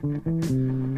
till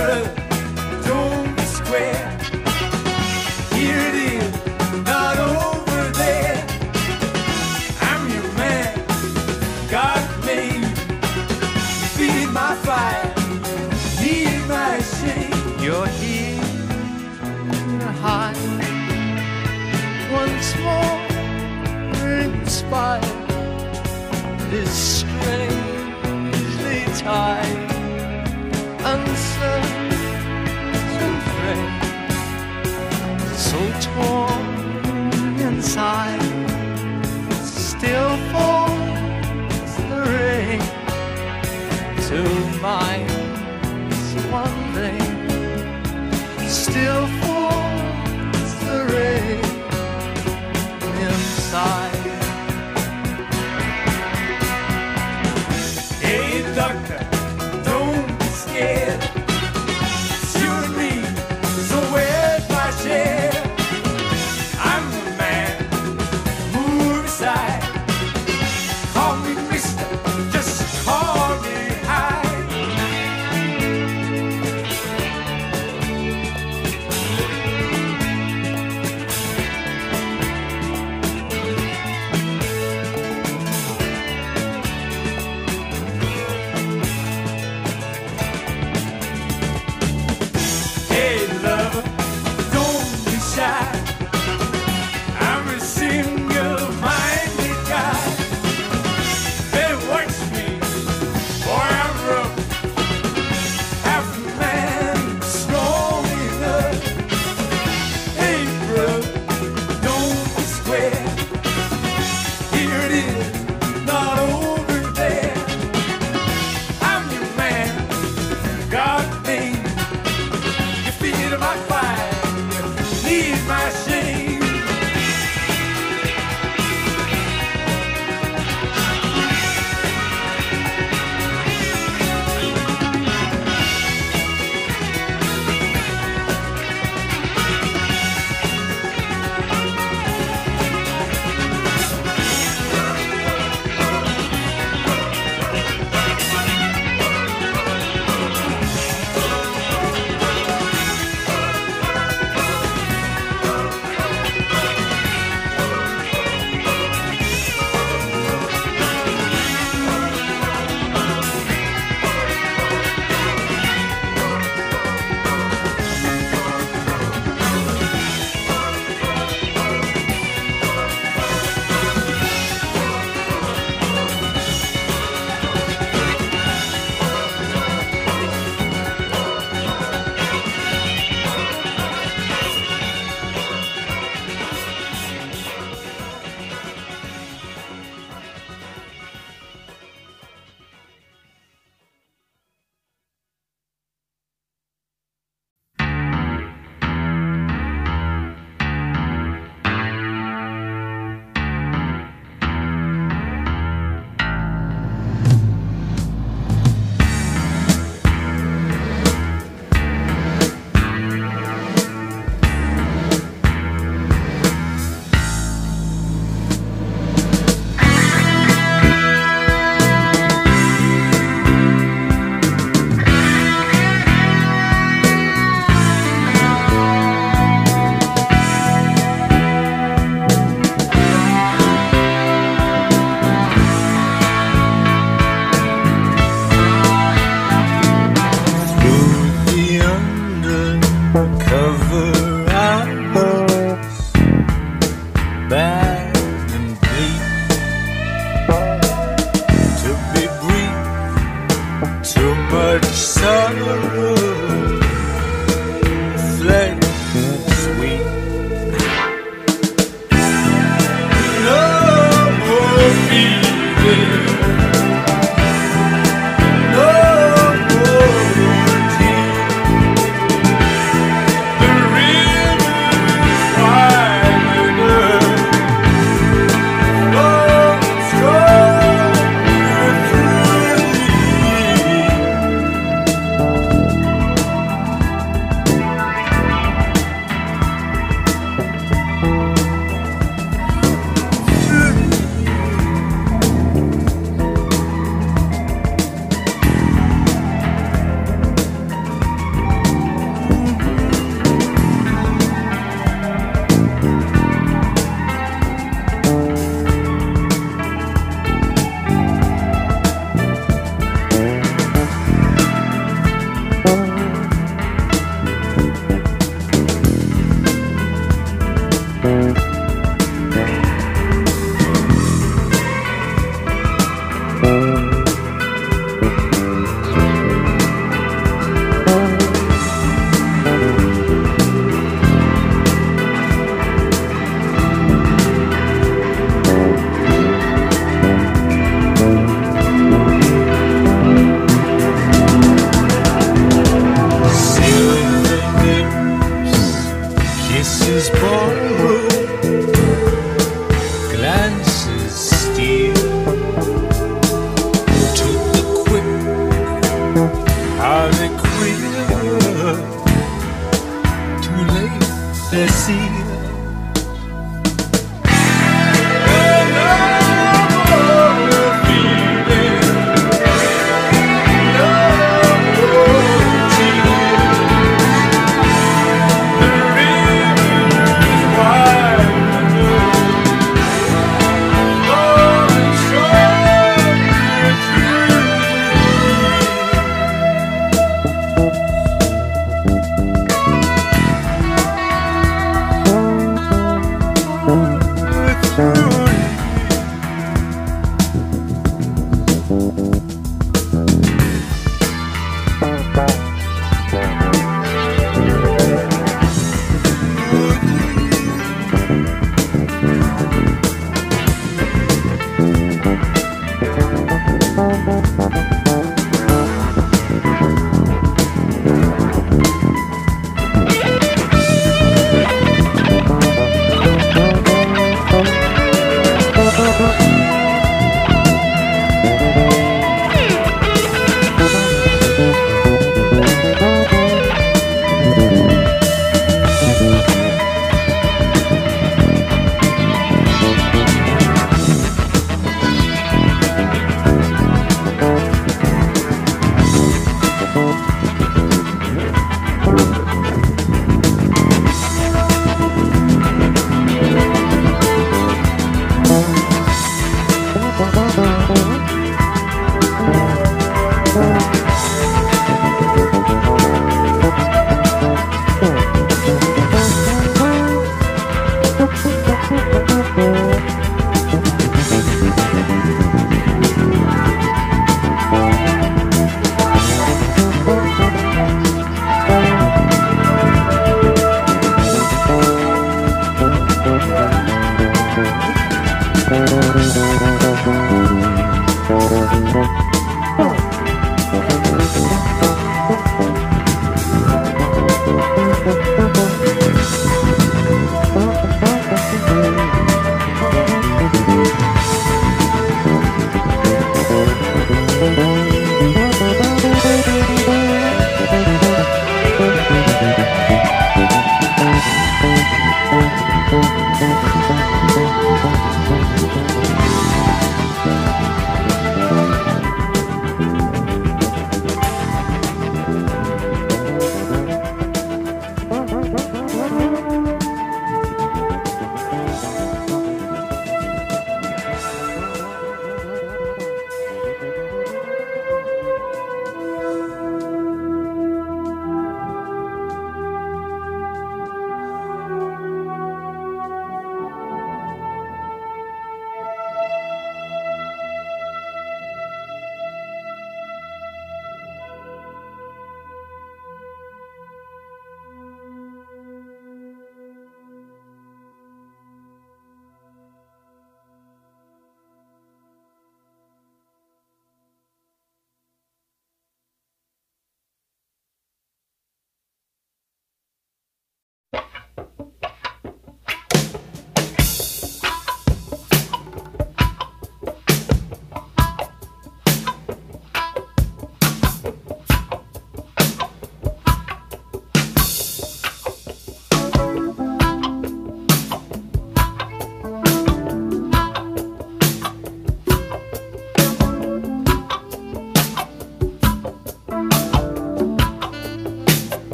Hey,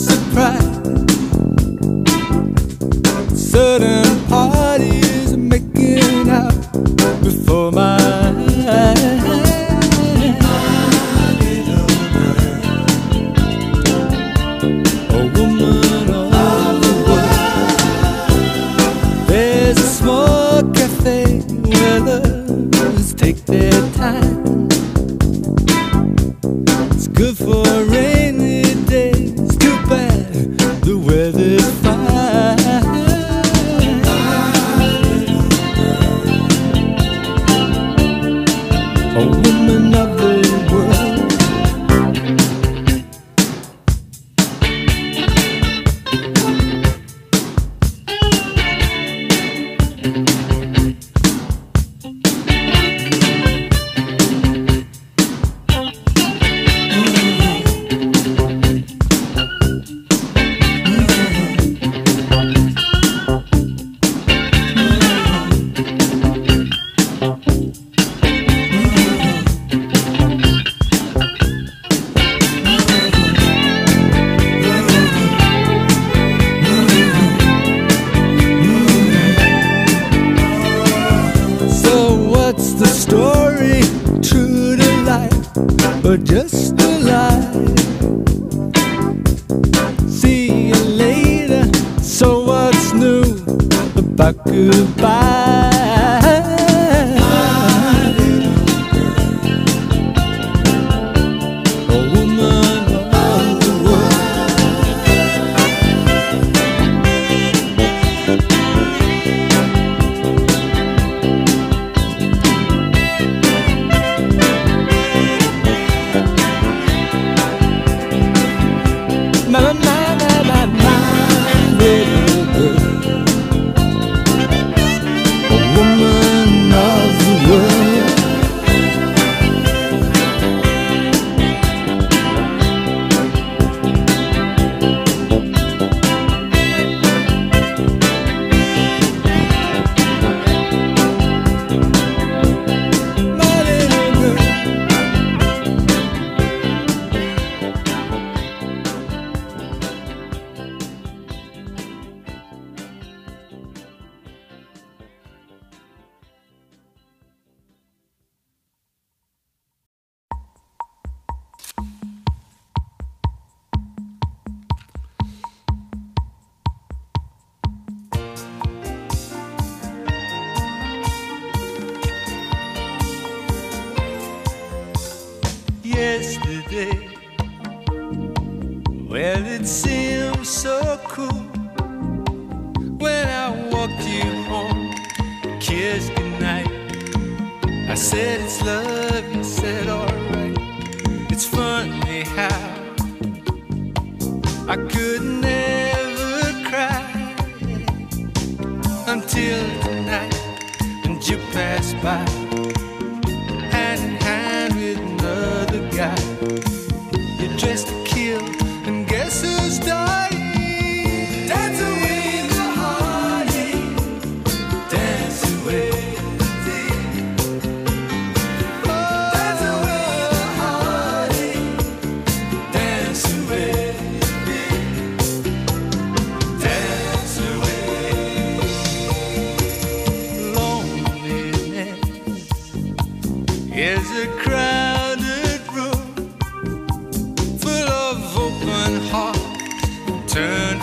surprise. Sudden goodbye? Yesterday.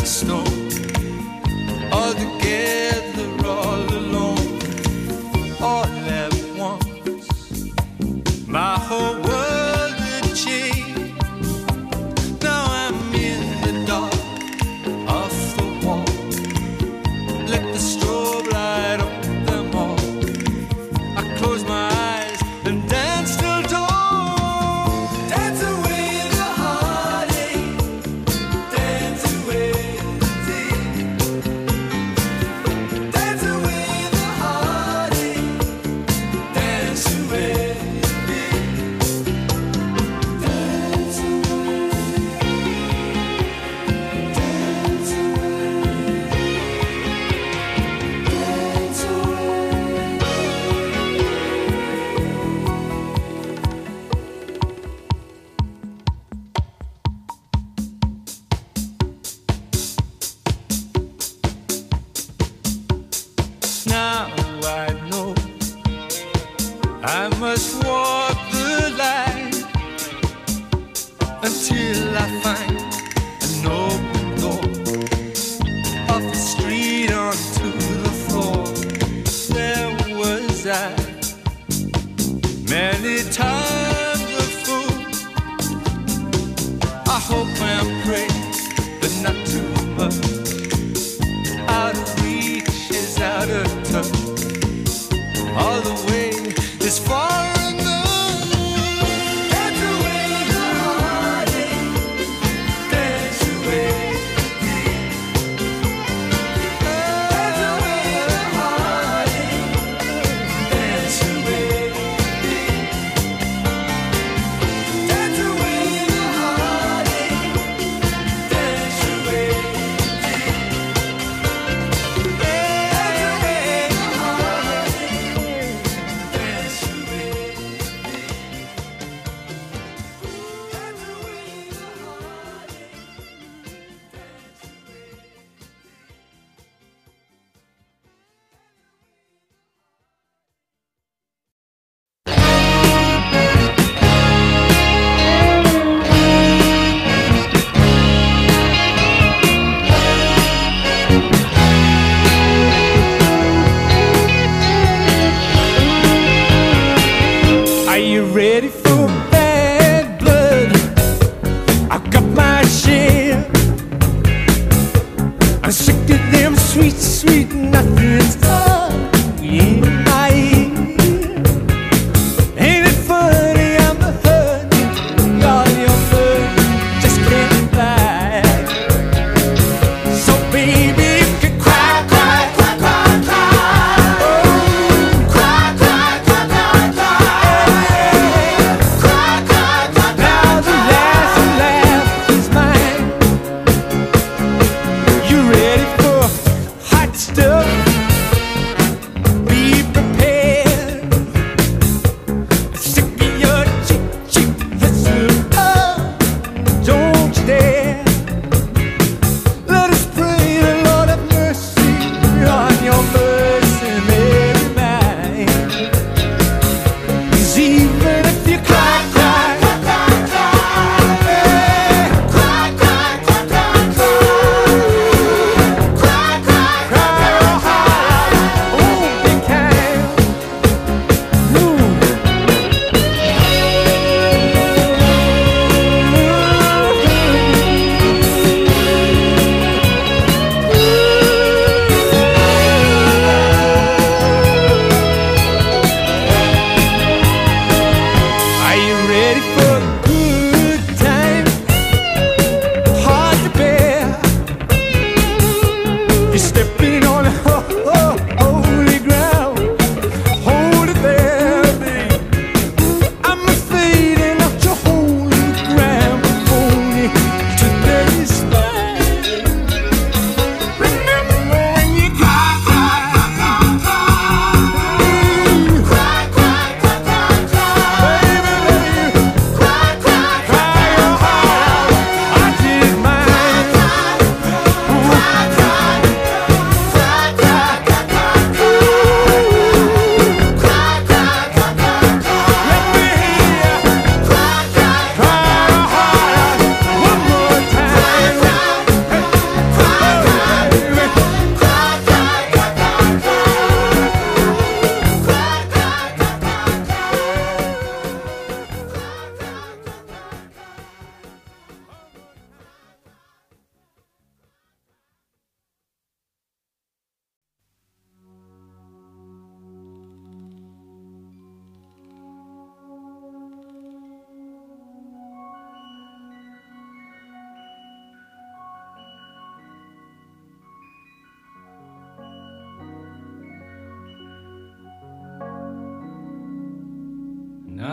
snow.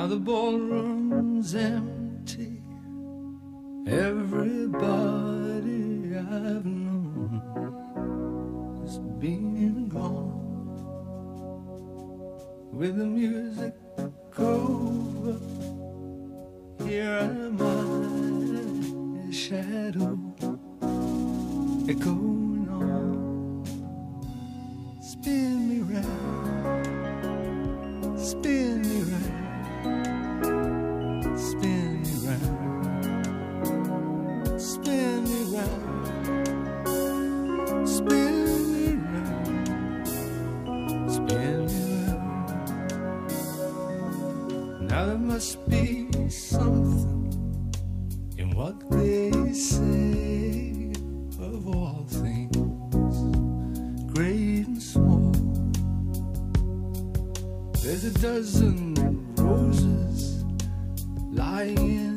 Now the ballroom's empty. Great and small. There's a dozen roses lying almost